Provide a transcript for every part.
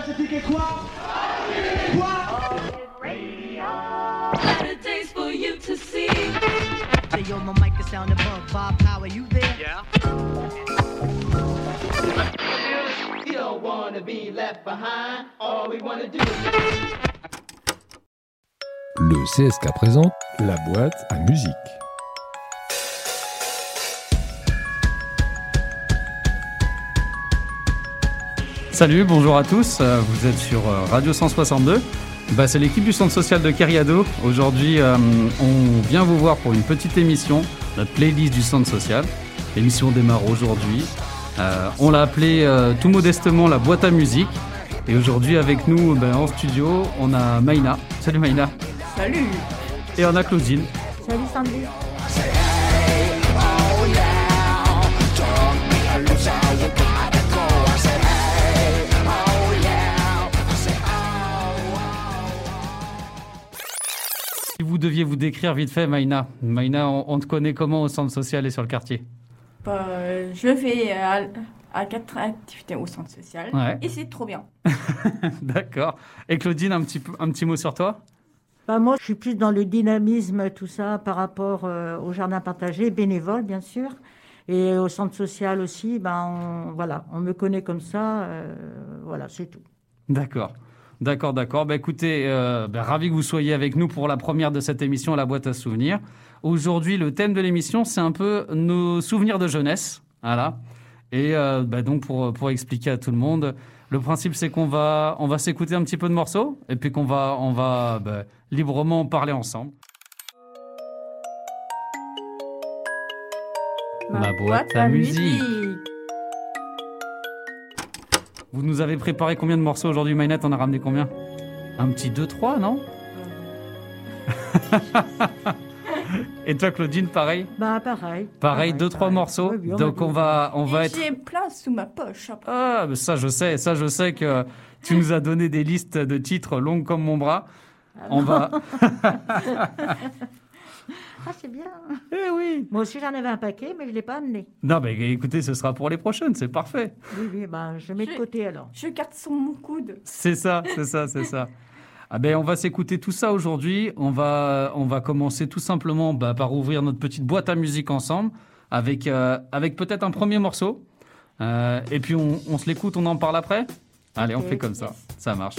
déjà ce ticket quoi Quoi Saturdays for you to see. Say yo, my mic is sound above. Bob Power, you there? Yeah. You don't wanna be left behind. All we wanna do is Le CSK présente la boîte à musique. Salut, bonjour à tous, euh, vous êtes sur euh, Radio 162. Bah, c'est l'équipe du centre social de Cariado. Aujourd'hui, euh, on vient vous voir pour une petite émission, la playlist du centre social. L'émission démarre aujourd'hui. Euh, on l'a appelée euh, tout modestement la boîte à musique. Et aujourd'hui, avec nous ben, en studio, on a Maïna. Salut Maïna. Salut Et on a Claudine. Salut Sandy Si vous deviez vous décrire vite fait, Maïna. Maïna, on, on te connaît comment au centre social et sur le quartier Bah, Je vais à, à quatre activités au centre social Ouais. et c'est trop bien. D'accord. Et Claudine, un petit, un petit mot sur toi? Bah, moi, je suis plus dans le dynamisme, tout ça, par rapport euh, au jardin partagé, bénévole, bien sûr. Et au centre social aussi, ben, on, voilà, on me connaît comme ça. euh, voilà, c'est tout. D'accord. D'accord, d'accord. Bah, écoutez, euh, bah, ravi que vous soyez avec nous pour la première de cette émission, La boîte à souvenirs. Aujourd'hui, le thème de l'émission, c'est un peu nos souvenirs de jeunesse. Voilà. Et euh, bah, donc, pour, pour expliquer à tout le monde, le principe, c'est qu'on va, on va s'écouter un petit peu de morceaux et puis qu'on va, on va bah, librement parler ensemble. Ma boîte à musique. Vous nous avez préparé combien de morceaux aujourd'hui, Maynette On a ramené combien? Un petit 2-3, non? Et toi, Claudine, pareil? Bah, pareil. Pareil, deux, trois morceaux. Oui, oui, Donc, on va, on va être. J'ai plein sous ma poche. après. Ah, mais ça, je sais, ça, je sais que tu nous as donné des listes de titres longues comme mon bras. On va. Ah, c'est bien. Eh oui Moi aussi, j'en avais un paquet, mais je ne l'ai pas amené. Non, mais écoutez, ce sera pour les prochaines, c'est parfait. Oui, oui, bah, je mets de côté alors. Je garde sur mon coude. C'est ça, c'est ça, c'est ça. Ah ben, on va s'écouter tout ça aujourd'hui. On va, on va commencer tout simplement bah, par ouvrir notre petite boîte à musique ensemble, avec, euh, avec peut-être un premier morceau. Euh, et puis on, on se l'écoute, on en parle après Allez, on fait comme ça. Ça marche.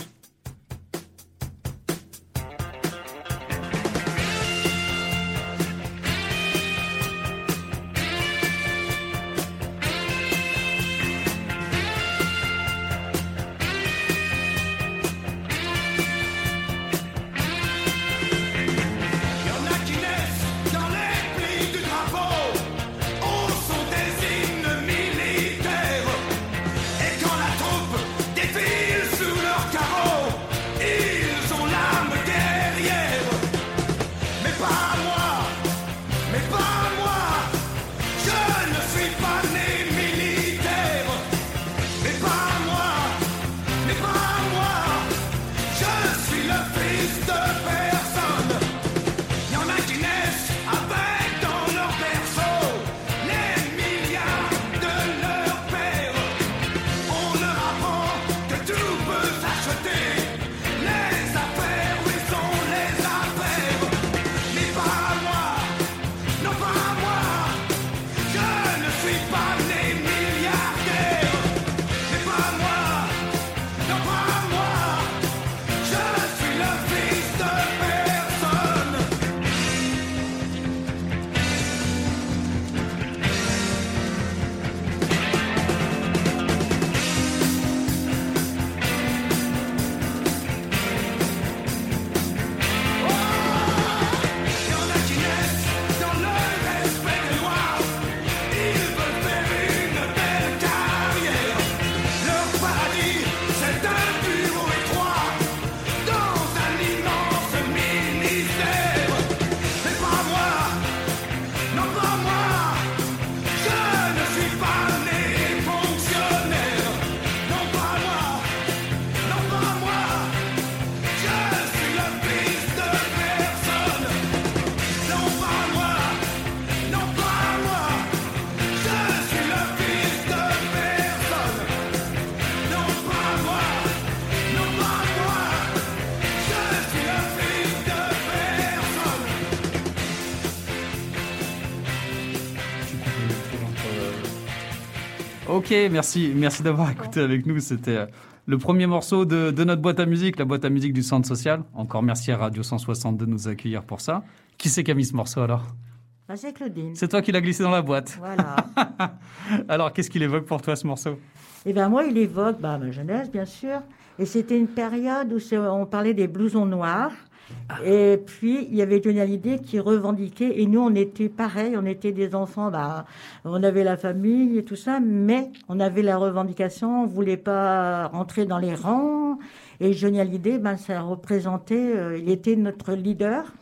Merci, merci d'avoir écouté avec nous. C'était euh, le premier morceau de, de notre boîte à musique, la boîte à musique du Centre Social. Encore merci à Radio 162 de nous accueillir pour ça. Qui c'est qui a mis ce morceau alors? Bah, c'est Claudine. C'est toi qui l'as glissé dans la boîte. Voilà. Alors, qu'est-ce qu'il évoque pour toi ce morceau? Et ben moi, il évoque bah, ma jeunesse, bien sûr. Et c'était une période où on parlait des blousons noirs. Et puis, il y avait Johnny Hallyday qui revendiquait. Et nous, on était pareil. On était des enfants. Bah, on avait la famille et tout ça. Mais on avait la revendication. On voulait pas rentrer dans les rangs. Et Johnny Hallyday, ben, ça représentait... euh, il était notre leader.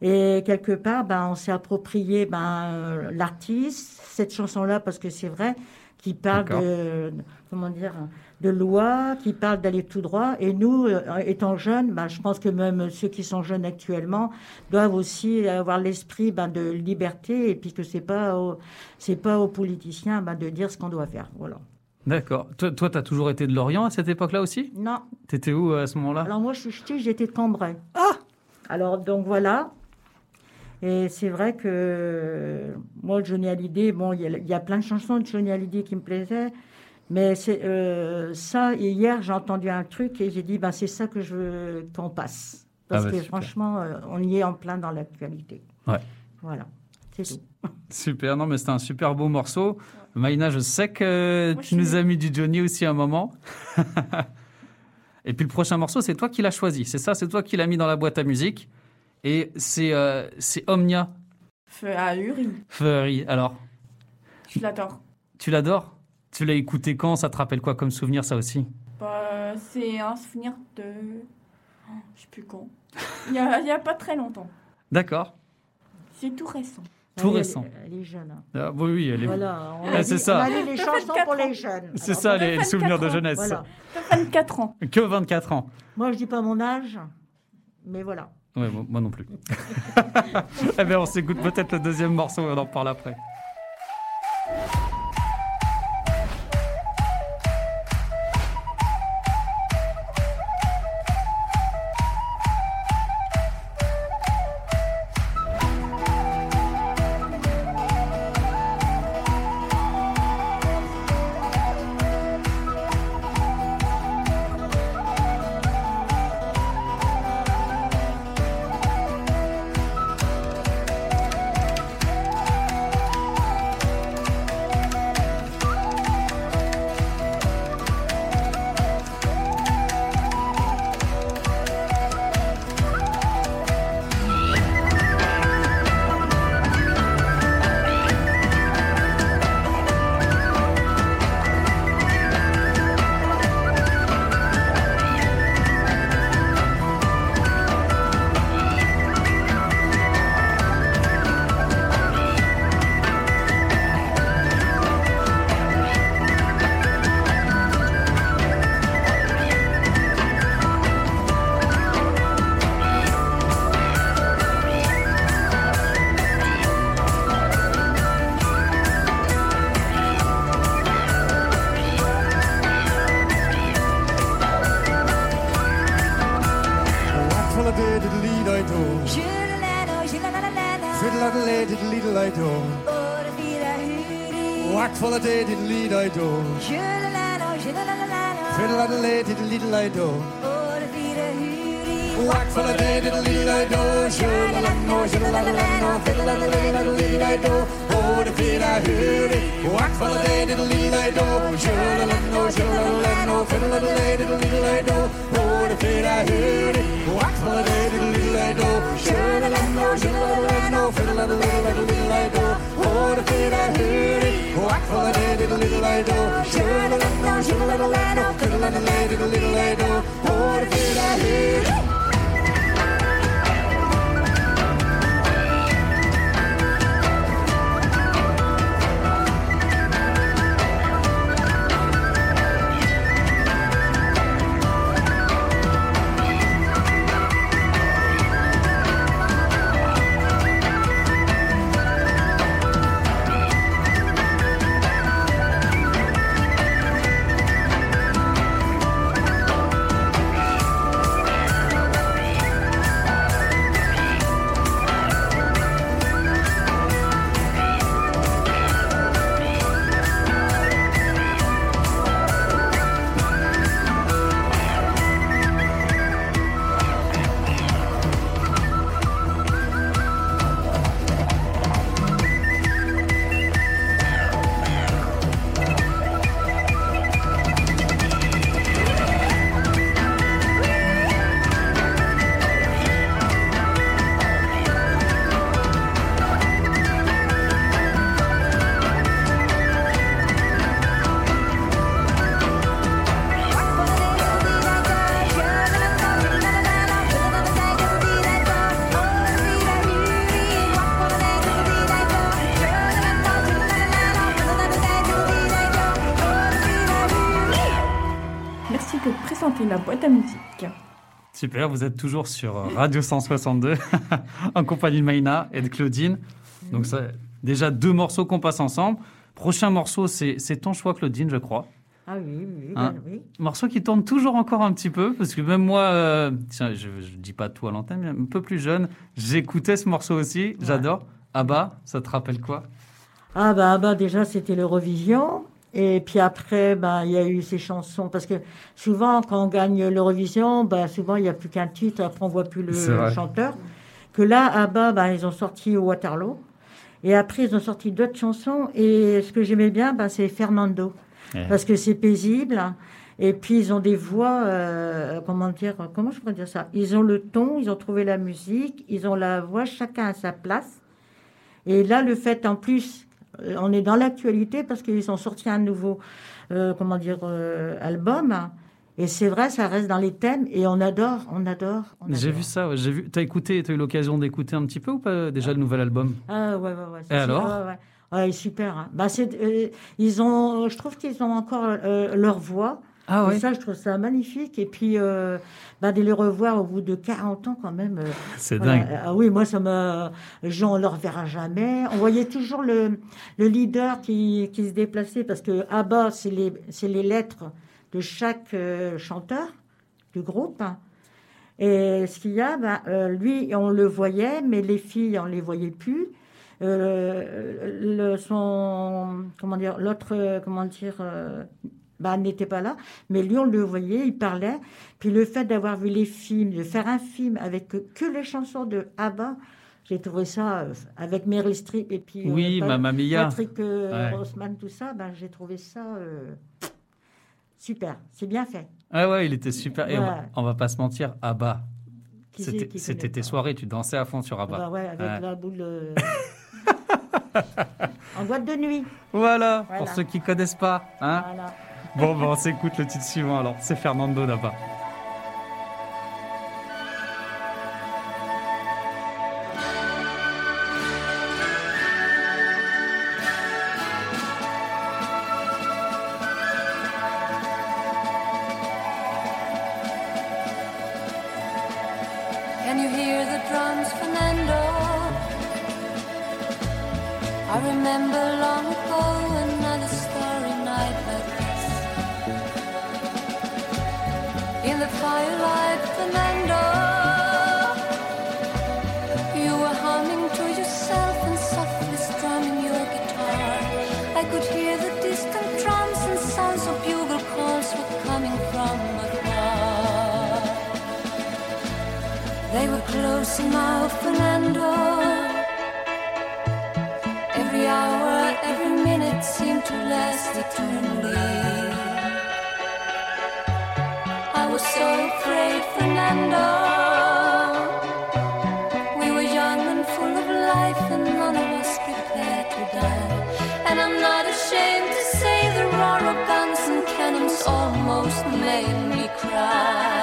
Et quelque part, ben, on s'est approprié ben, euh, l'artiste, cette chanson-là, parce que c'est vrai, qui parle de, comment dire, de loi, qui parle d'aller tout droit. Et nous, euh, étant jeunes, ben, je pense que même ceux qui sont jeunes actuellement doivent aussi avoir l'esprit ben, de liberté, et puis que c'est pas c'est pas aux politiciens ben, de dire ce qu'on doit faire. Voilà. D'accord. Toi, toi, t'as toujours été de Lorient à cette époque-là aussi? Non. T'étais où euh, à ce moment-là? Alors moi, je suis j'étais de Cambrai. Ah Alors donc voilà. Et c'est vrai que moi, Johnny Hallyday, bon, il y, a- il y a plein de chansons de Johnny Hallyday qui me plaisaient. Mais c'est euh, ça, et hier, j'ai entendu un truc et j'ai dit, ben, c'est ça que je veux qu'on passe. Parce Ah bah, que super. franchement, euh, on y est en plein dans l'actualité. Ouais. Voilà, c'est tout. Super, non, mais c'était un super beau morceau. Maïna, je sais que Moi, tu nous suis- as mis du Johnny aussi à un moment. Et puis le prochain morceau, c'est toi qui l'as choisi. C'est ça, c'est toi qui l'as mis dans la boîte à musique. Et c'est euh, c'est Omnia Feu à Uri. Furry. Alors, Je l'adore. tu l'adores? Tu l'as écouté quand? Ça te rappelle quoi comme souvenir, ça aussi? Bah, c'est un souvenir de. Oh, je sais plus quand. Il y a, il y a pas très longtemps. D'accord. C'est tout récent. Tout Elle récent. Elle est jeune. hein. Ah, oui, oui, elle est... Voilà, on Ah, a c'est ça. On a les chansons pour les jeunes. C'est ça, les 24 souvenirs de jeunesse. Voilà. Fait 24 ans. Que 24 ans. Moi, je dis pas mon âge, mais voilà. Ouais, moi non plus. eh bien, on s'écoute peut-être le deuxième morceau et on en parle après. little I do. Whack full of day, diddle lead I do. Fiddle at the lay, diddle little I do. Whack for the day, diddle lead I do. Should I no, should I no, fiddle at the lay, diddle lead I do. Oh, the feet I hear it. Whack full of day, diddle lead I do. Should I let no, should I let no, fiddle at the lay, diddle lead I do. Oh, the feet I hear it. Whack full of day, diddle lead I do. Little I do, what did I hear? Super, vous êtes toujours sur Radio 162 en compagnie de Maïna et de Claudine. Donc ça, déjà deux morceaux qu'on passe ensemble. Prochain morceau, c'est ton choix Claudine, je crois. Ah oui, oui, oui, Hein? ben oui. Morceau qui tourne toujours encore un petit peu, parce que même moi, euh, tiens, je ne dis pas tout à l'antenne, mais un peu plus jeune, j'écoutais ce morceau aussi, j'adore. Ah bah, ça te rappelle quoi? Ah bah, bah déjà c'était l'Eurovision. Et puis après, bah, il y a eu ces chansons. Parce que souvent, quand on gagne l'Eurovision, bah, souvent il n'y a plus qu'un titre, après on voit plus le chanteur. Que là, ABBA, bah, ils ont sorti Waterloo. Et après, ils ont sorti d'autres chansons. Et ce que j'aimais bien, bah, c'est Fernando. Ouais. Parce que c'est paisible. Et puis, ils ont des voix, euh, comment dire, comment je pourrais dire ça? Ils ont le ton, ils ont trouvé la musique, ils ont la voix, chacun à sa place. Et là, le fait, en plus, on est dans l'actualité parce qu'ils ont sorti un nouveau, euh, comment dire, euh, album. Et c'est vrai, ça reste dans les thèmes et on adore, on adore. J'ai vu ça, ouais, j'ai vu. T'as écouté, t'as eu l'occasion d'écouter un petit peu ou pas déjà le nouvel album? Ah ouais, ouais, ouais. Et alors? ouais, super. hein. Bah, c'est, euh, ils ont, je trouve qu'ils ont encore euh, leur voix. Ah Et ça, je trouve ça magnifique. Et puis, euh, bah, de les revoir au bout de 40 ans, quand même. euh, c'est voilà. dingue. Ah oui, moi, ça me. Gens, on ne le reverra jamais. On voyait toujours le, le leader qui, qui se déplaçait parce que à bas, c'est les, lettres de chaque euh, chanteur du groupe. Et ce qu'il y a, bah, euh, lui, on le voyait, mais les filles, on les voyait plus. Euh, le, son, comment dire, l'autre, comment dire, euh, bah, n'était pas là, mais lui, on le voyait, il parlait. Puis le fait d'avoir vu les films, de faire un film avec que, les chansons de ABBA, j'ai trouvé ça, euh, avec Meryl Streep et puis euh, Oui, Mamma Mia. Patrick euh, Ouais. Rossman, tout ça, ben, j'ai trouvé ça euh, super, c'est bien fait. Ah ouais, il était super. Et on, va, on va pas se mentir, c'est c'était tes soirées, tu dansais à fond sur Abba. bah ouais, avec Ouais. la boule euh, en boîte de nuit. Voilà, Voilà. pour ceux qui connaissent pas. Hein Voilà. Bon, bon, on s'écoute le titre suivant alors. C'est Fernando? I remember close now, Fernando. Every hour, every minute seemed to last eternally. I was so afraid, Fernando. We were young and full of life, and none of us prepared to die. And I'm not ashamed to say the roar of guns and cannons almost made me cry.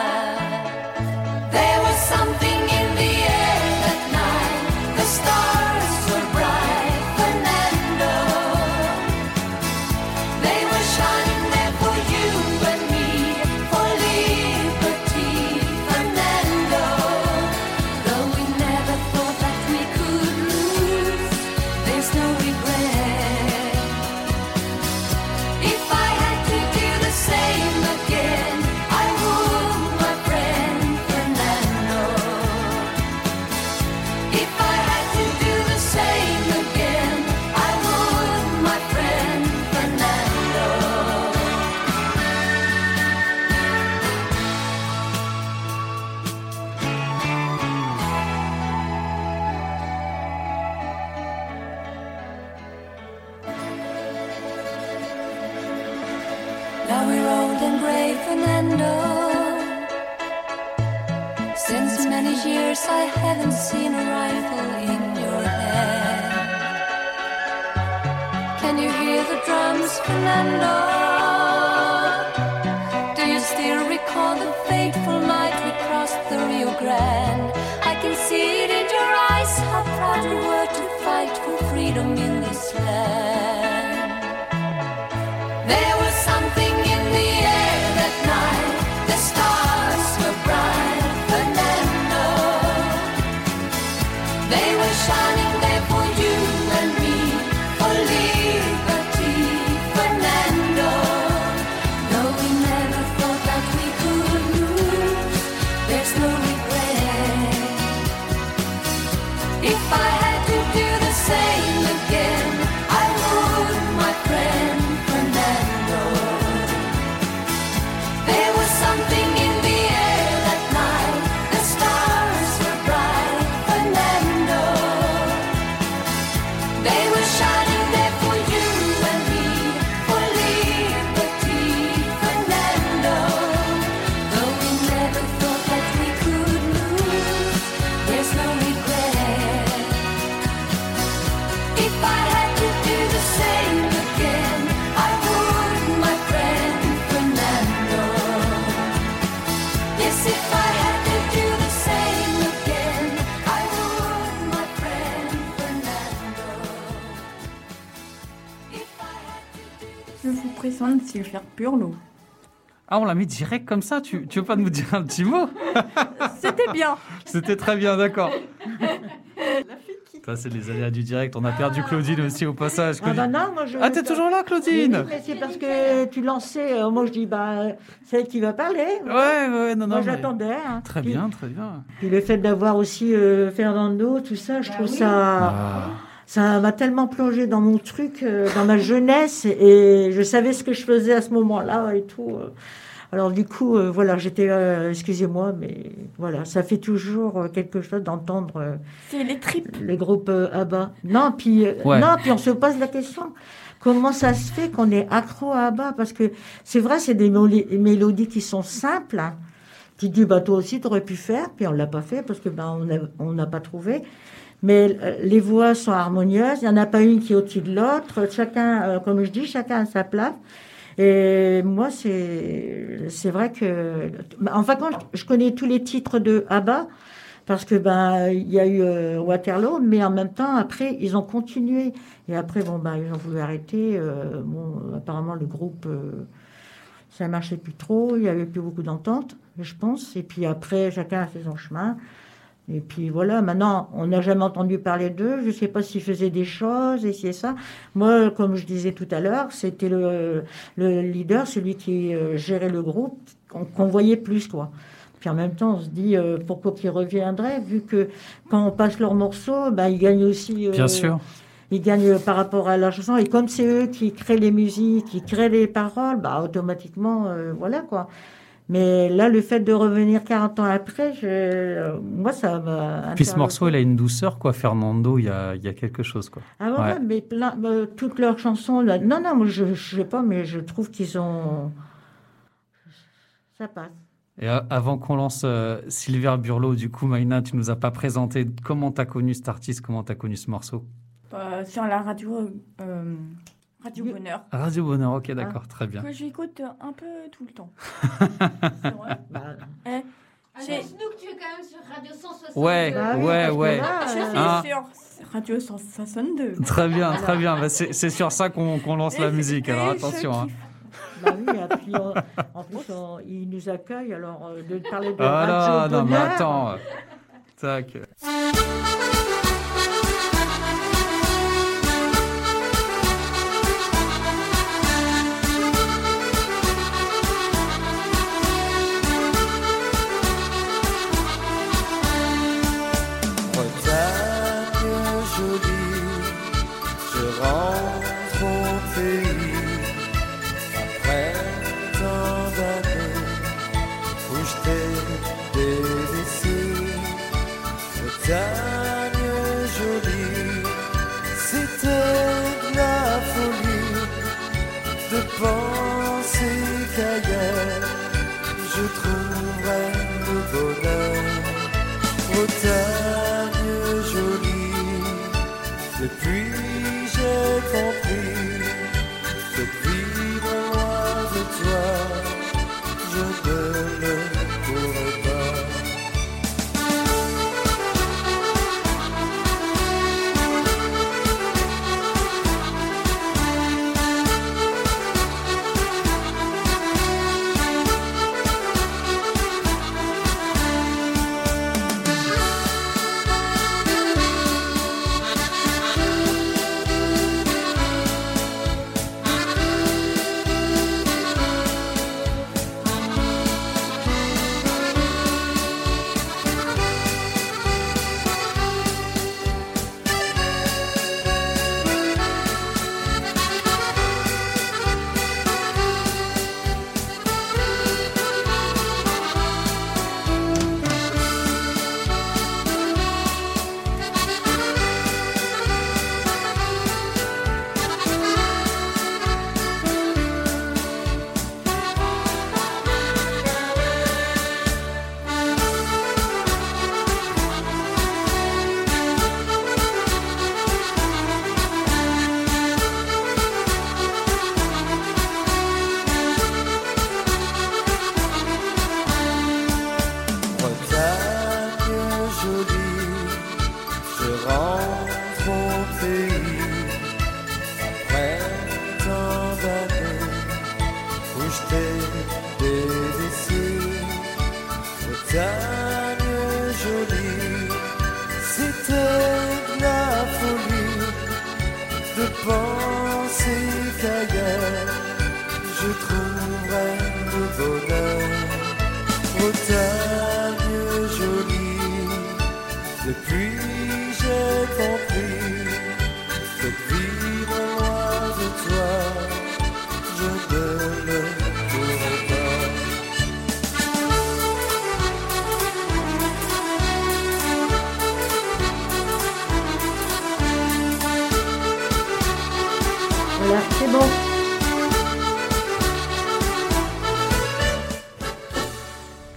Burlot. Ah, on la met direct comme ça tu, tu veux pas nous dire un petit mot? C'était bien. C'était très bien, d'accord. Ça, c'est les aléas du direct. On a perdu Claudine aussi au passage. Ah bah non, moi je... Ah, t'es toujours là, Oui, Claudine mais c'est parce que tu lançais. euh, moi je dis, bah, c'est elle qui va parler. Ouais, ouais, non, non. moi mais- j'attendais. hein. Très Puis- bien, très bien. Puis le fait d'avoir aussi euh, Fernando, tout ça, je trouve ça. Ah. Ça m'a tellement plongé dans mon truc, euh, dans ma jeunesse, et je savais ce que je faisais à ce moment-là et tout. euh. Alors du coup, euh, voilà, j'étais, euh, excusez-moi, mais voilà, ça fait toujours euh, quelque chose d'entendre euh, C'est les tripes. le groupe euh, ABBA. Non, puis euh, Ouais. non, puis on se pose la question. Comment ça se fait qu'on est accro à ABBA? Parce que c'est vrai, c'est des mélodies qui sont simples. hein. Tu te dis, bah, toi aussi, tu aurais pu faire, puis on l'a pas fait parce que ben, on a- on n'a pas trouvé. Mais euh, les voix sont harmonieuses, il n'y en a pas une qui est au-dessus de l'autre. Chacun, euh, comme je dis, chacun a sa place. Et moi, c'est c'est vrai que. Enfin, quand je, connais tous les titres de ABBA, parce que ben il y a eu euh, Waterloo, mais en même temps, après, ils ont continué. Et après, bon, ben, ils ont voulu arrêter. bon, apparemment, le groupe. euh, ça marchait plus trop, il y avait plus beaucoup d'entente, je pense. Et puis après, chacun a fait son chemin. Et puis voilà, maintenant, on n'a jamais entendu parler d'eux. Je ne sais pas s'ils faisaient des choses, et c'est ça. Moi, comme je disais tout à l'heure, c'était le, le leader, celui qui euh, gérait le groupe, qu'on voyait plus, quoi. Puis en même temps, on se dit euh, pourquoi qu'ils reviendraient, vu que quand on passe leurs morceaux, ben, ils gagnent aussi. euh, Bien sûr. ils gagnent par rapport à la chanson. Et comme c'est eux qui créent les musiques, qui créent les paroles, bah, automatiquement, euh, voilà quoi. Mais là, le fait de revenir 40 ans après, je, euh, moi, ça m'a. Puis ce morceau, il a une douceur, quoi. Fernando, il y a, il y a quelque chose, quoi. Ah ouais, mais plein, euh, toutes leurs chansons, là, non, non, moi, je, je sais pas, mais je trouve qu'ils ont. Ça passe. Et a- avant qu'on lance euh, Sylvia Burlot, du coup, Maïna, tu nous as pas présenté comment tu as connu cet artiste, comment tu as connu ce morceau? Euh, sur la radio, euh, Radio. Bonheur. Radio Bonheur, ok, Ah. d'accord, très bien. Que j'écoute un peu tout le temps. C'est vrai. Bah, Eh, j'ai- Snook, tu es quand même sur Radio 162. Ouais, bah oui, ouais, ouais. là, je suis euh, Ah. sur Radio 162. Très bien, très bien. Bah, c'est c'est sur ça qu'on qu'on lance la musique, alors attention. hein. bah oui, et puis, on- en plus, on- ils nous accueillent, alors euh, de parler de Ah Radio non, non, mais Bonheur, attends. euh, Tac.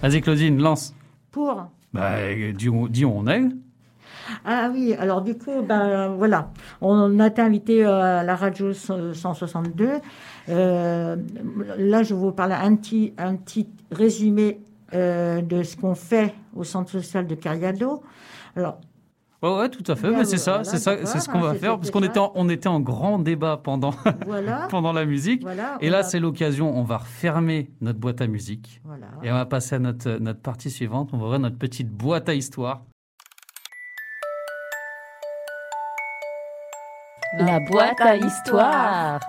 Vas-y Claudine, lance. Pour. Bah, dis, on est. Ah oui, alors du coup, ben voilà, on a été invité euh, à la radio 162. Euh, là, je vous parler un petit, un petit résumé euh, de ce qu'on fait au centre social de Cariado. Alors, Ouais, ouais, tout à fait. C'est ça, c'est ça, c'est ce qu'on va faire parce qu'on était, en, on était en grand débat pendant, voilà. pendant la musique. voilà Et là, c'est l'occasion. On va refermer notre boîte à musique Voilà. et on va passer à notre, notre partie suivante. On va ouvrir notre petite boîte à histoire. La boîte à histoire.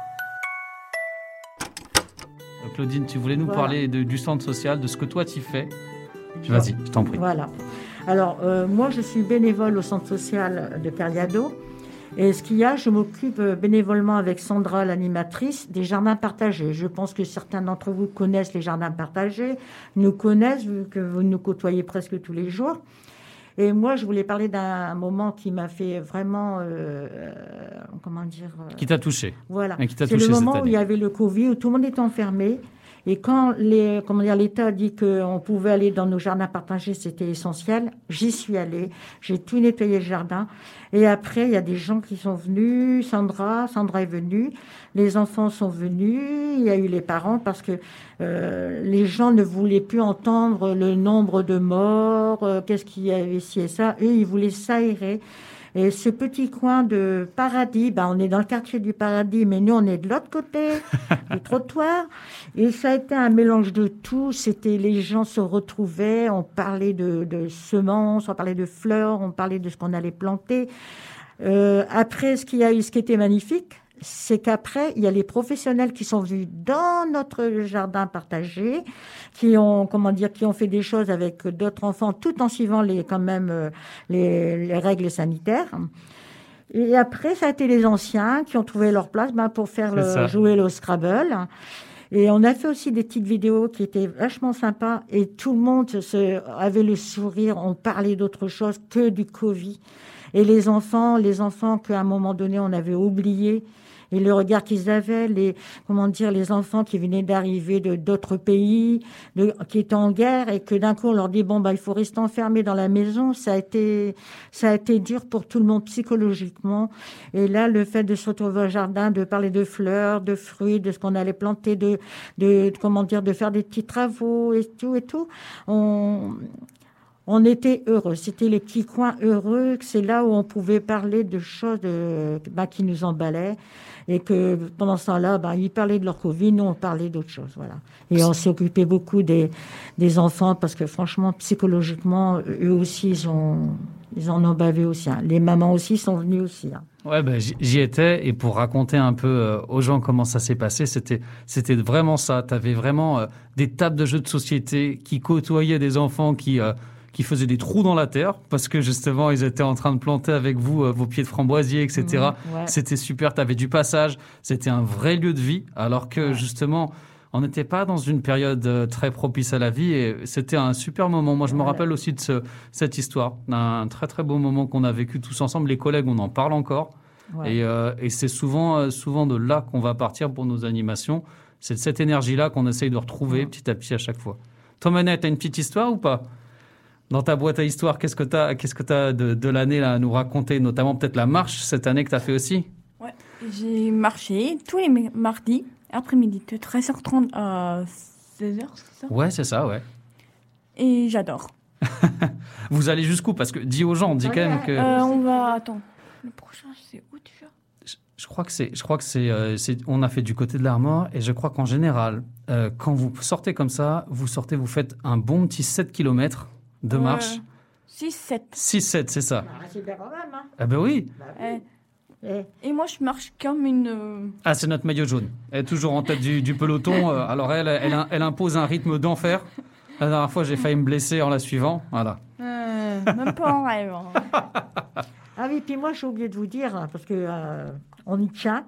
Euh, Claudine, tu voulais nous Voilà. parler de- du centre social, de ce que toi tu fais. Vas-y, je t'en prie. Voilà. Alors, euh, moi, je suis bénévole au centre social de Cariado. Et ce qu'il y a, je m'occupe euh, bénévolement avec Sandra, l'animatrice, des jardins partagés. Je pense que certains d'entre vous connaissent les jardins partagés, nous connaissent, vu que vous nous côtoyez presque tous les jours. Et moi, je voulais parler d'un moment qui m'a fait vraiment, euh, comment dire, euh, Qui t'a touché voilà. Et qui t'a C'est le moment où il y avait le Covid, où tout le monde était enfermé. Et quand les, comment dire, l'État a dit qu'on pouvait aller dans nos jardins partagés, c'était essentiel, j'y suis allée. J'ai tout nettoyé le jardin. Et après, il y a des gens qui sont venus. Sandra, Sandra est venue. Les enfants sont venus. Il y a eu les parents parce que euh, les gens ne voulaient plus entendre le nombre de morts, euh, qu'est-ce qu'il y avait ci et ça. Eux, ils voulaient s'aérer. Et ce petit coin de paradis, ben, on est dans le quartier du paradis, mais nous, on est de l'autre côté du trottoir. Et ça a été un mélange de tout. C'était les gens se retrouvaient, on parlait de, de semences, on parlait de fleurs, on parlait de ce qu'on allait planter. Euh, après, ce qu'il y a eu, ce qui était magnifique, c'est qu'après, il y a les professionnels qui sont venus dans notre jardin partagé, qui ont, comment dire, qui ont fait des choses avec d'autres enfants, tout en suivant les, quand même, euh, les, les règles sanitaires. Et après, ça a été les anciens qui ont trouvé leur place ben, pour faire le, jouer le Scrabble. Et on a fait aussi des petites vidéos qui étaient vachement sympas et tout le monde se, avait le sourire, on parlait d'autre chose que du Covid. Et les enfants, les enfants qu'à un moment donné on avait oubliés, et le regard qu'ils avaient, les comment dire, les enfants qui venaient d'arriver de d'autres pays, de, qui étaient en guerre, et que d'un coup on leur dit bon bah il faut rester enfermé dans la maison, ça a été ça a été dur pour tout le monde psychologiquement. Et là le fait de se retrouver au jardin, de parler de fleurs, de fruits, de ce qu'on allait planter, de de comment dire, de faire des petits travaux et tout et tout, on on était heureux. C'était les petits coins heureux. C'est là où on pouvait parler de choses bah, qui nous emballaient. Et que pendant ce temps-là, bah, ils parlaient de leur Covid, nous, on parlait d'autres choses. Voilà. Et on s'occupait beaucoup des, enfants parce que franchement, psychologiquement, eux aussi, ils, ont, en ont bavé aussi. hein. Les mamans aussi sont venues aussi. hein. Ouais, ben, j'y- étais et pour raconter un peu euh, aux gens comment ça s'est passé, c'était c'était vraiment ça. Tu avais vraiment euh, des tables de jeux de société qui côtoyaient des enfants qui euh, qui faisaient des trous dans la terre parce que justement ils étaient en train de planter avec vous euh, vos pieds de framboisier, etc. Ouais. C'était super. Tu avais du passage. C'était un vrai lieu de vie alors que justement on n'était pas dans une période euh, très propice à la vie et c'était un super moment. Moi, je me rappelle aussi de ce- cette histoire, d'un très très beau moment qu'on a vécu tous ensemble. Les collègues, on en parle encore. Ouais. Et, euh, et c'est souvent, souvent de là qu'on va partir pour nos animations. C'est de cette énergie-là qu'on essaye de retrouver petit à petit à chaque fois. Toi, Manette, t'as une petite histoire ou pas? Dans ta boîte à histoire, qu'est-ce que t'as qu'est-ce que as de, de l'année là, à nous raconter Notamment peut-être la marche cette année que tu as fait aussi? Ouais, j'ai marché tous les mardis après-midi de 13h30 à 16h, c'est ça? Ouais, c'est ça, ouais. Et j'adore. Vous allez jusqu'où? Parce que dis aux gens, dis quand même que... Euh, on va. Attends. Le prochain, c'est où déjà? Je- Je crois que c'est, je crois que c'est, euh, c'est- on a fait du côté de l'Armor et je crois qu'en général, euh, quand vous sortez comme ça, vous sortez, vous faites un bon petit 7 km de marche. 6, 7. 6-7, c'est ça. Bah, c'est bien quand même. Hein. Ah ben oui. Eh, Et moi, je marche comme une. euh, Ah, c'est notre maillot jaune. Elle est toujours en tête du, du peloton. euh, alors elle, elle, elle impose un rythme d'enfer. La dernière fois, j'ai failli me blesser en la suivant. Voilà. euh, même pas en rêve. hein. Ah oui, puis moi j'ai oublié de vous dire, hein, parce que euh, on y tient,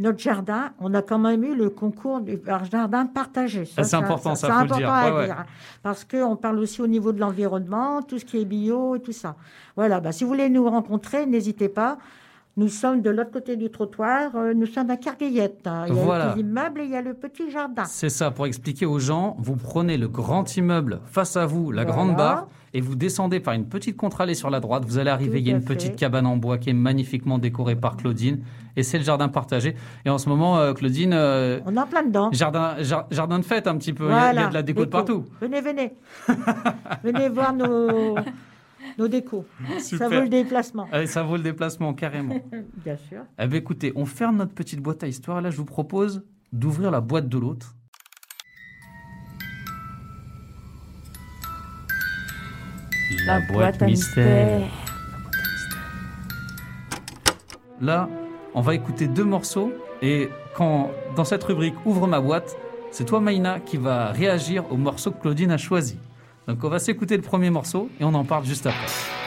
notre jardin, on a quand même eu le concours du jardin partagé. Ah, c'est important, ça, faut le dire. à Ouais, ouais. dire, hein, parce qu'on parle aussi au niveau de l'environnement, tout ce qui est bio et tout ça. Voilà, bah, si vous voulez nous rencontrer, n'hésitez pas. Nous sommes de l'autre côté du trottoir, euh, nous sommes à Carguillette. hein. Il y a Voilà. les immeubles et il y a le petit jardin. C'est ça, pour expliquer aux gens, vous prenez le grand immeuble face à vous, la Voilà. grande barre, et vous descendez par une petite contre-allée sur la droite. Vous allez arriver, il y a une fait. petite cabane en bois qui est magnifiquement décorée par Claudine, et c'est le jardin partagé. Et en ce moment, euh, Claudine, euh, On est en plein dedans. jardin, jar- jardin de fête un petit peu, il y a- il y, a Voilà, de la déco de déco. partout. Venez, venez. venez voir nos, nos décos. Super. Ça vaut le déplacement. Allez, ça vaut le déplacement, carrément. Bien sûr. Eh bien, écoutez, on ferme notre petite boîte à histoire. Là, je vous propose d'ouvrir la boîte de l'autre. La boîte à mystère. Là, on va écouter deux morceaux. Et quand, dans cette rubrique Ouvre ma boîte, c'est toi, Maïna, qui va réagir au morceau que Claudine a choisi. Donc, on va s'écouter le premier morceau et on en parle juste après.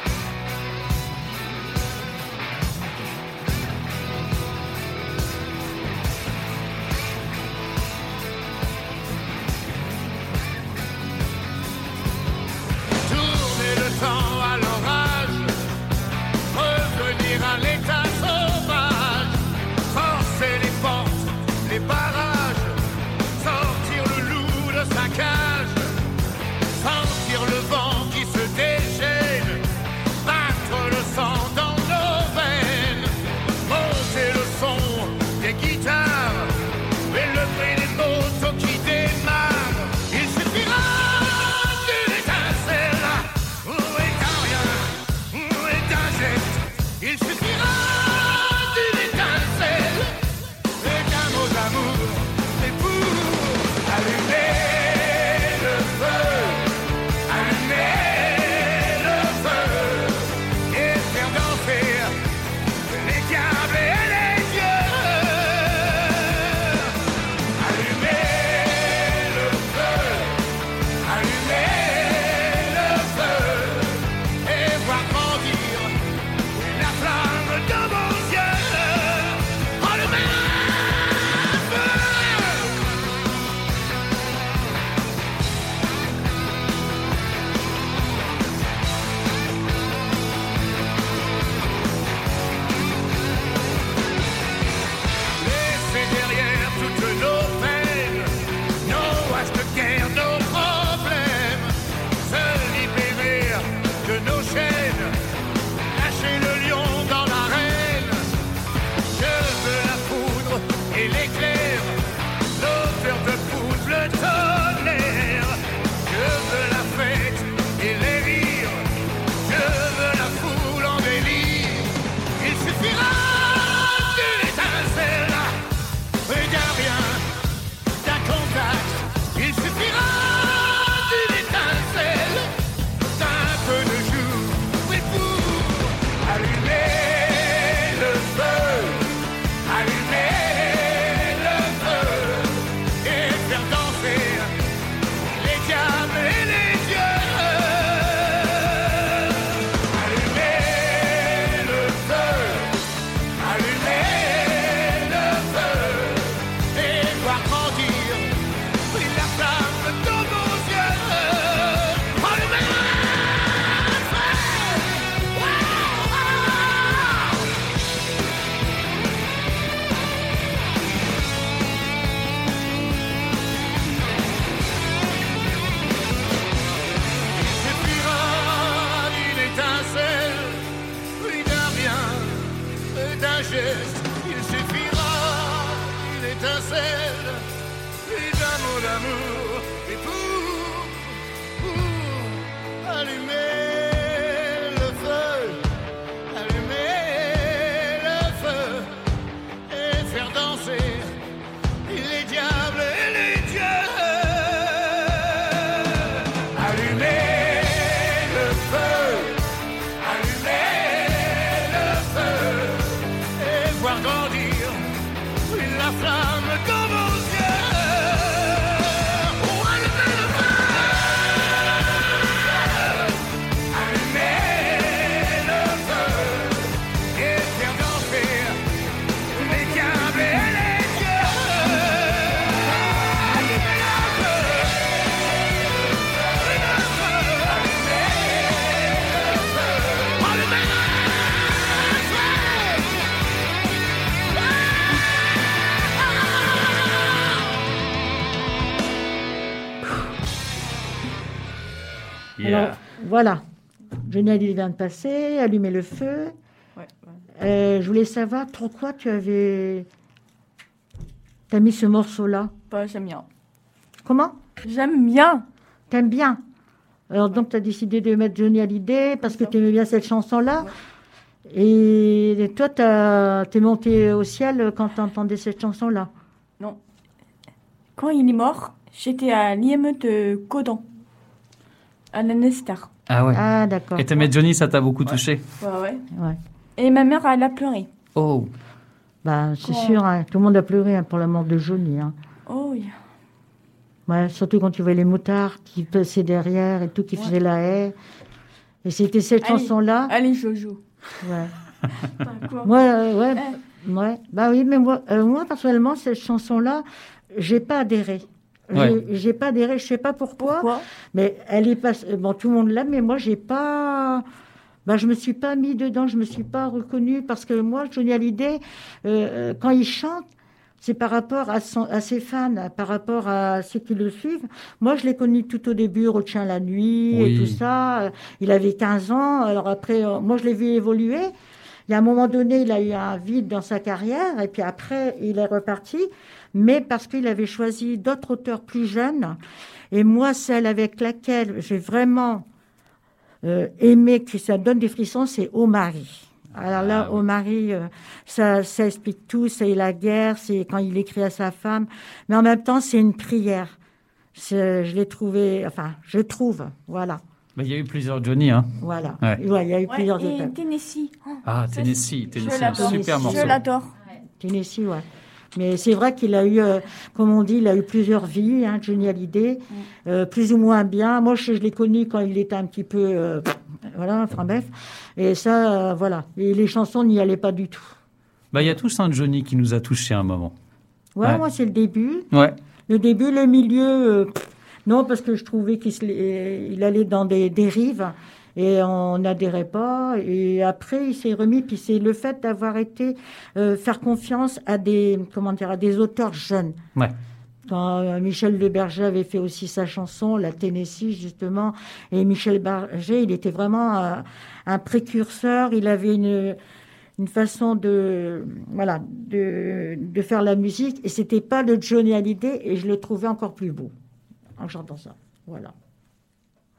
Alors, voilà. Johnny Hallyday vient de passer, allumer le feu. Ouais, ouais. Euh, je voulais savoir pourquoi tu avais. T'as mis ce morceau-là. Bah, j'aime bien. Comment? J'aime bien. T'aimes bien? Alors, donc, tu as décidé de mettre Johnny Hallyday parce que tu aimais bien cette chanson-là. Et toi, t'as- t'es monté au ciel quand tu entendais cette chanson-là? Quand il est mort, j'étais à l'IME de Codan, à la Nestar. Ah ouais. Ah, d'accord. Et t'aimais Johnny, ça t'a beaucoup touché Ouais, ouais. Ouais. Et ma mère, elle a pleuré. Oh. Bah, c'est sûr, hein, tout le monde a pleuré hein, pour la mort de Johnny. hein. Oh, oui. Ouais, surtout quand tu vois les motards qui passaient derrière et tout, qui faisaient la haie. Et c'était cette chanson-là. Allez, Jojo. Ouais. Moi, euh, ouais, Eh, ouais. Bah oui, mais moi, euh, moi personnellement, cette chanson-là, j'ai pas adhéré. J'ai- Ouais. J'ai pas adhéré, je sais pas pourquoi, Pourquoi? mais elle est pas. Bon, tout le monde l'aime, mais moi, j'ai pas. Bah, je me suis pas mis dedans, je me suis pas reconnue parce que moi, Johnny Hallyday, euh, euh, quand il chante, c'est par rapport à, son, à ses fans, par rapport à ceux qui le suivent. Moi, je l'ai connu tout au début, Retient la nuit Oui. et tout ça. Il avait 15 ans. Alors après, euh, moi, je l'ai vu évoluer. Il y a un moment donné, il a eu un vide dans sa carrière et puis après, il est reparti. Mais parce qu'il avait choisi d'autres auteurs plus jeunes. Et moi, celle avec laquelle j'ai vraiment euh, aimé, que ça donne des frissons, c'est Omari. Alors là, Ah oui. Omari, euh, ça, ça explique tout. C'est la guerre, c'est quand il écrit à sa femme. Mais en même temps, c'est une prière. Je l'ai trouvé, enfin, je trouve, voilà. Il y a eu plusieurs Johnny. Hein. Voilà. Ouais. Ouais, il y a eu Ouais, plusieurs et. Tennessee. Oh, Ah, ça, Tennessee. Tennessee, un super morceau. Je l'adore. Tennessee, ouais. Mais c'est vrai qu'il a eu, euh, comme on dit, il a eu plusieurs vies, hein, Johnny Hallyday, euh, plus ou moins bien. Moi, je, je l'ai connu quand il était un petit peu, euh, voilà, enfin bref. Et ça, euh, voilà. Et les chansons n'y allaient pas du tout. Bah, il y a tous un Johnny qui nous a touché à un moment. Ouais, Ouais. moi, c'est le début. Ouais. Le début, le milieu, euh, pff, non, parce que je trouvais qu'il allait dans des dérives et on n'adhérait pas. Et après, il s'est remis. Puis c'est le fait d'avoir été euh, faire confiance à des, comment dire, à des auteurs jeunes. Ouais. Quand euh, Michel Leberger avait fait aussi sa chanson, la Tennessee justement, et Michel Berger, il était vraiment un, un précurseur. Il avait une une façon de voilà de, de faire la musique et c'était pas le Johnny Hallyday et je le trouvais encore plus beau en chantant ça voilà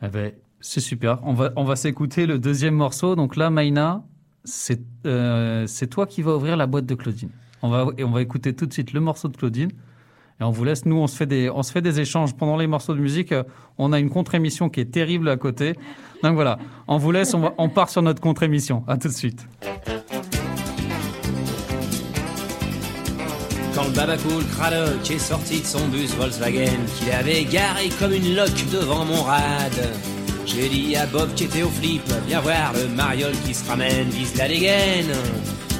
Eh ben, c'est super. On va, on va s'écouter le deuxième morceau. Donc là, Maïna, c'est euh, toi qui vas ouvrir la boîte de Claudine. On va, on va écouter tout de suite le morceau de Claudine. Et on vous laisse, nous, on se fait des, on se fait des échanges pendant les morceaux de musique. Euh, On a une contre-émission qui est terrible à côté. Donc voilà, on vous laisse, on, on part sur notre contre-émission. À tout de suite. Quand le babacool Cradock est sorti de son bus Volkswagen qu'il avait garé comme une loque devant mon rad. J'ai dit à Bob qui était au flip, viens voir le mariole qui se ramène, vise la dégaine.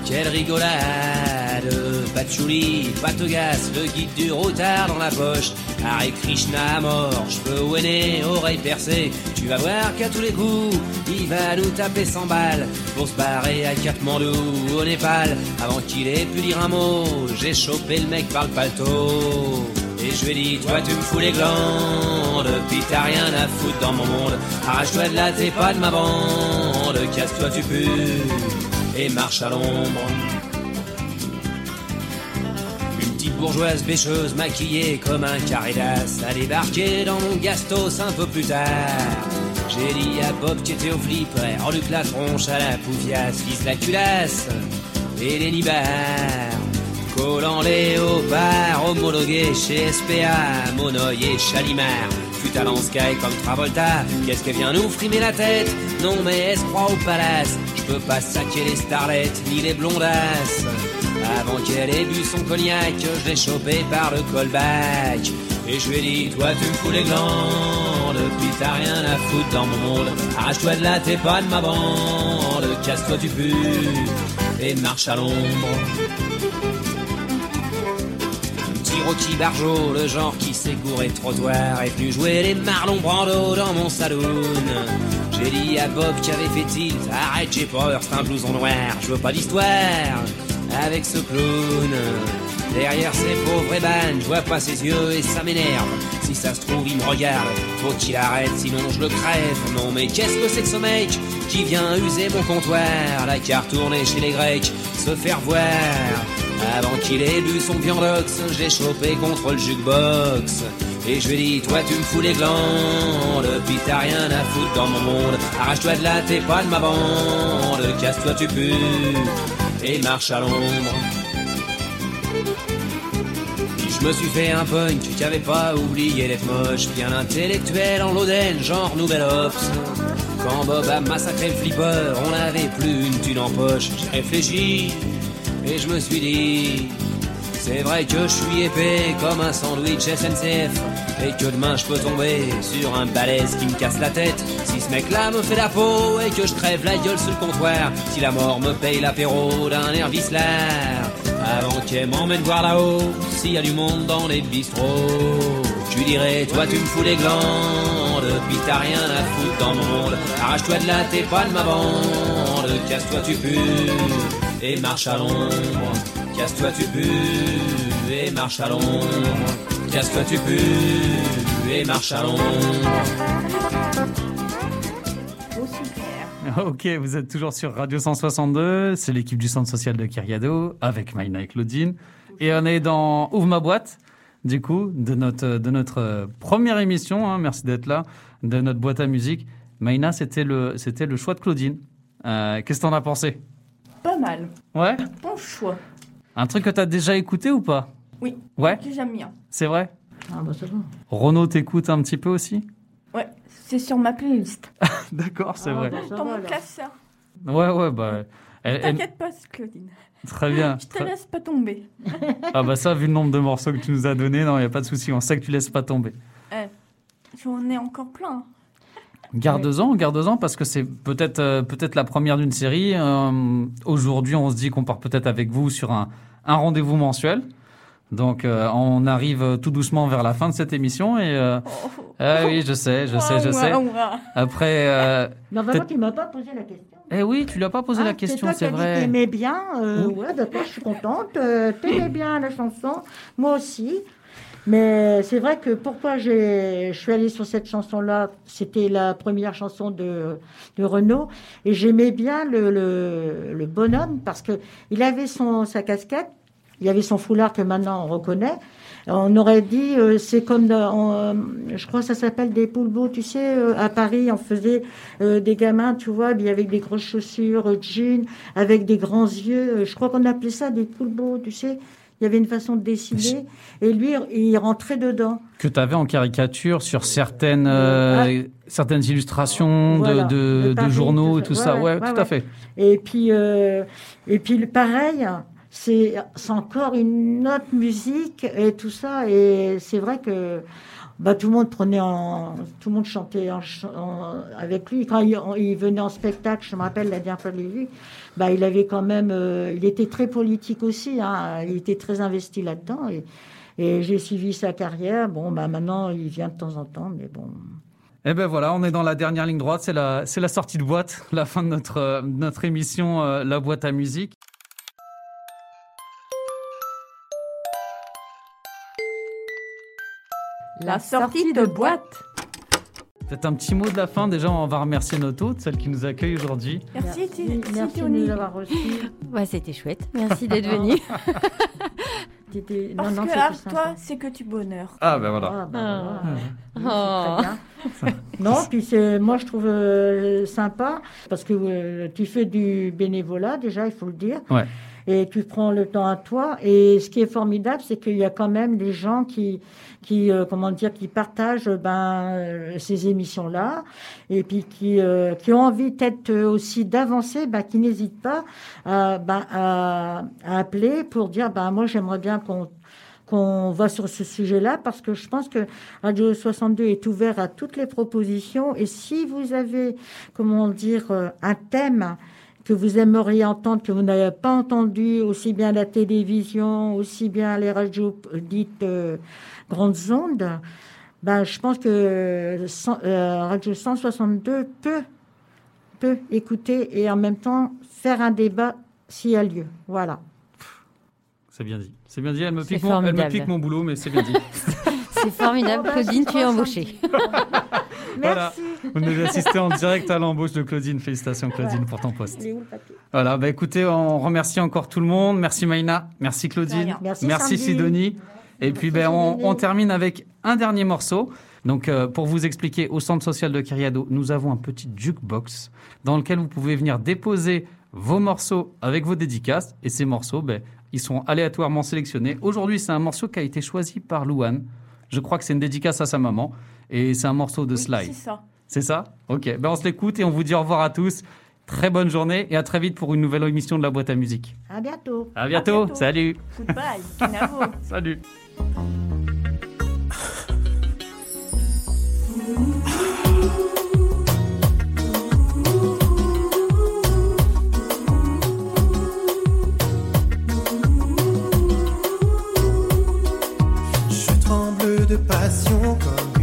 Quelle rigolade, patchouli, patogas, le guide du routard dans la poche. Hare Krishna mort, cheveux nez, oreilles percées. Tu vas voir qu'à tous les coups, il va nous taper 100 balles pour se barrer à Katmandou, au Népal. Avant qu'il ait pu dire un mot, j'ai chopé le mec par le paletot. Et je lui ai dit, toi tu me fous les glandes, puis t'as rien à foutre dans mon monde. Arrache-toi de là, t'es pas de ma bande, casse-toi tu pues, et marche à l'ombre. Une petite bourgeoise bêcheuse maquillée comme un carré a débarqué dans mon gastos un peu plus tard. J'ai dit à Bob qui était au flip, enluque la tronche à la poufiasse, vise la culasse et les nibards. Collant léopard, homologué chez SPA, Monoï et Chalimard. Fut à Sky comme Travolta, qu'est-ce qu'elle vient nous frimer la tête? Non mais elle se croit au palace, peux pas saquer les starlettes ni les blondasses. Avant qu'elle ait bu son cognac, je l'ai chopé par le callback. Et je lui ai dit, toi tu me fous les glandes, puis t'as rien à foutre dans mon monde. Arrache-toi de là, t'es pas de ma bande, casse-toi du but, et marche à l'ombre. Rocky Barjo, le genre qui s'est gouré trottoir, est venu jouer les Marlon Brando dans mon saloon. J'ai dit à Bob qui avait fait tilt, arrête, j'ai peur, c'est un blouson noir, je veux pas d'histoire avec ce clown. Derrière ces pauvres ébanes, je vois pas ses yeux et ça m'énerve. Si ça se trouve, il me regarde, faut qu'il arrête, sinon je le crève. Non mais qu'est-ce que c'est que ce mec qui vient user mon comptoir La carte tournée chez les Grecs, se faire voir. Avant qu'il ait bu son viandox, je l'ai chopé contre le jukebox. Et je lui dit, toi tu me fous les glandes, puis t'as rien à foutre dans mon monde. Arrache-toi de là, t'es pas de ma bande, casse-toi tu pues, et marche à l'ombre. Je me suis fait un punk qui avait pas oublié d'être moche, bien intellectuel en l'Oden, genre Nouvel Ops. Quand Bob a massacré le flipper, on n'avait plus une thune en poche. J'ai réfléchi et je me suis dit, c'est vrai que je suis épais comme un sandwich SNCF et que demain je peux tomber sur un balèze qui me casse la tête. Si ce mec-là me fait la peau et que je crève la gueule sur le comptoir, si la mort me paye l'apéro d'un air vicelard, avant qu'elle m'emmène voir là-haut, s'il y a du monde dans les bistrots, lui dirais, toi tu me fous les glandes, puis t'as rien à foutre dans mon monde. Arrache-toi de là, t'es pas de ma bande, casse-toi tu pues et marche à l'ombre. Casse-toi tu pues et marche à l'ombre. Casse-toi tu pues et marche à l'ombre. Ok, vous êtes toujours sur Radio 162, c'est l'équipe du centre social de Kyriado avec Maïna et Claudine. Et on est dans Ouvre ma boîte, du coup, de notre, de notre euh, première émission, hein, merci d'être là, de notre boîte à musique. Maïna, c'était le, c'était le choix de Claudine. Euh, Qu'est-ce que t'en as pensé? Pas mal. Ouais? Bon choix. Un truc que t'as déjà écouté ou pas? Oui. Ouais? Que j'aime bien. C'est vrai? Ah bah c'est bon. Renaud t'écoute un petit peu aussi? Ouais. C'est sur ma playlist. D'accord, c'est Ah, vrai. bah, ça Dans va, mon alors. classeur. Ouais, ouais, bah... elle- elle- T'inquiète pas, Claudine. très bien. Je te très- laisse pas tomber. Ah bah ça, vu le nombre de morceaux que tu nous as donné, non, il n'y a pas de souci, on sait que tu laisses pas tomber. Eh, J'en ai encore plein. Garde-en, garde-en, parce que c'est peut-être euh, peut-être la première d'une série. Euh, Aujourd'hui, on se dit qu'on part peut-être avec vous sur un, un rendez-vous mensuel. Donc, euh, on arrive tout doucement vers la fin de cette émission. Et euh, ah oui, je sais, je sais, je sais. Après, euh, Non, vraiment, Peut-être- tu m'as pas posé la question. eh oui, tu lui as pas posé Ah, la question, toi c'est vrai. T'aimais bien, euh, Oui. ouais, d'accord, je suis contente. Euh, T'aimais bien la chanson, moi aussi. Mais c'est vrai que pourquoi je suis allée sur cette chanson-là, c'était la première chanson de, de Renaud, et j'aimais bien le, le, le bonhomme parce que il avait son sa casquette, il avait son foulard que maintenant on reconnaît. On aurait dit, euh, c'est comme, je crois que ça s'appelle des poulbeaux, tu sais, euh, à Paris, on faisait euh, des gamins, tu vois, avec des grosses chaussures, jeans, avec des grands yeux. euh, Je crois qu'on appelait ça des poulbeaux, tu sais. Il y avait une façon de dessiner, et lui, il rentrait dedans. Que tu avais en caricature sur certaines, euh, certaines illustrations de- Voilà, de, de de Paris, journaux et tout ça. Ouais, Ouais, ouais, tout ouais, à fait. Et puis, euh, et puis pareil, c'est c'est encore une autre musique et tout ça. Et c'est vrai que bah, tout le monde prenait en, tout le monde chantait avec lui. Quand il, venait en spectacle, je me rappelle la dernière fois que je l'ai vu, bah, il avait quand même, euh, il était très politique aussi. hein. il était très investi là-dedans. Et, et j'ai suivi sa carrière. Bon, bah, maintenant, il vient de temps en temps, mais bon. Eh ben voilà, on est dans la dernière ligne droite, c'est la, c'est la sortie de boîte, la fin de notre, euh, notre émission, euh, la boîte à musique. La sortie de boîte. Peut-être un petit mot de la fin. Déjà, on va remercier notre hôte, celle qui nous accueille aujourd'hui. Merci, Ti- merci de nous avoir reçus. Ouais, c'était chouette. Merci d'être venu. T'étais- non, Parce non, que toi, c'est que du bonheur. Ah ben voilà. Ah, voilà. Oui, Oh. c'est très bien. non, puis c'est, moi je trouve euh, sympa parce que euh, tu fais du bénévolat déjà, il faut le dire. Ouais. Et tu prends le temps à toi. Et ce qui est formidable, c'est qu'il y a quand même des gens qui, qui euh, comment dire, qui partagent ben, euh, ces émissions-là, et puis qui, euh, qui ont envie peut-être euh, aussi d'avancer, ben, qui n'hésitent pas à, ben, à, à appeler pour dire, ben, moi j'aimerais bien qu'on qu'on va sur ce sujet-là parce que je pense que Radio 62 est ouvert à toutes les propositions et si vous avez, comment dire, euh, un thème que vous aimeriez entendre, que vous n'avez pas entendu, aussi bien à la télévision, aussi bien à les radios dites euh, grandes ondes, ben, je pense que euh, euh, Radio 162 peut, peut écouter et en même temps faire un débat s'il y a lieu. Voilà. C'est bien dit. C'est bien dit. Elle me, pique mon, elle me pique mon boulot, mais c'est bien dit. C'est formidable. Claudine, tu es embauchée. Voilà. Vous nous assistez en direct à l'embauche de Claudine. Félicitations, Claudine, pour ton poste. Il est où le papier? Voilà, bah écoutez, on remercie encore tout le monde. Merci Maïna, merci Claudine. Merci. Sidonie. Et puis ben, on, on termine avec un dernier morceau. Donc euh, pour vous expliquer, au centre social de Kyriado, nous avons un petit jukebox dans lequel vous pouvez venir déposer vos morceaux avec vos dédicaces. Et ces morceaux, ben, ils sont aléatoirement sélectionnés. Aujourd'hui, c'est un morceau qui a été choisi par Louane. Je crois que c'est une dédicace à sa maman. Et c'est un morceau de Oui, Sly. C'est ça. C'est ça? Ok, ben on se l'écoute et on vous dit au revoir à tous. Très bonne journée et à très vite pour une nouvelle émission de la boîte à musique. À bientôt. À bientôt, bientôt. salut Goodbye. Salut passion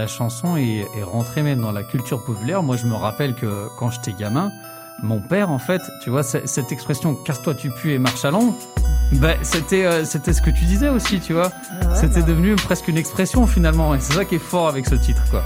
la, chanson est, est rentrée même dans la culture populaire. Moi, je me rappelle que quand j'étais gamin, mon père, en fait, tu vois, cette expression « casse-toi, tu pues et marche à l'ombre ben, c'était euh, c'était ce que tu disais aussi, tu vois. Ah ouais, c'était bah, devenu presque une expression finalement. Et c'est ça qui est fort avec ce titre, quoi.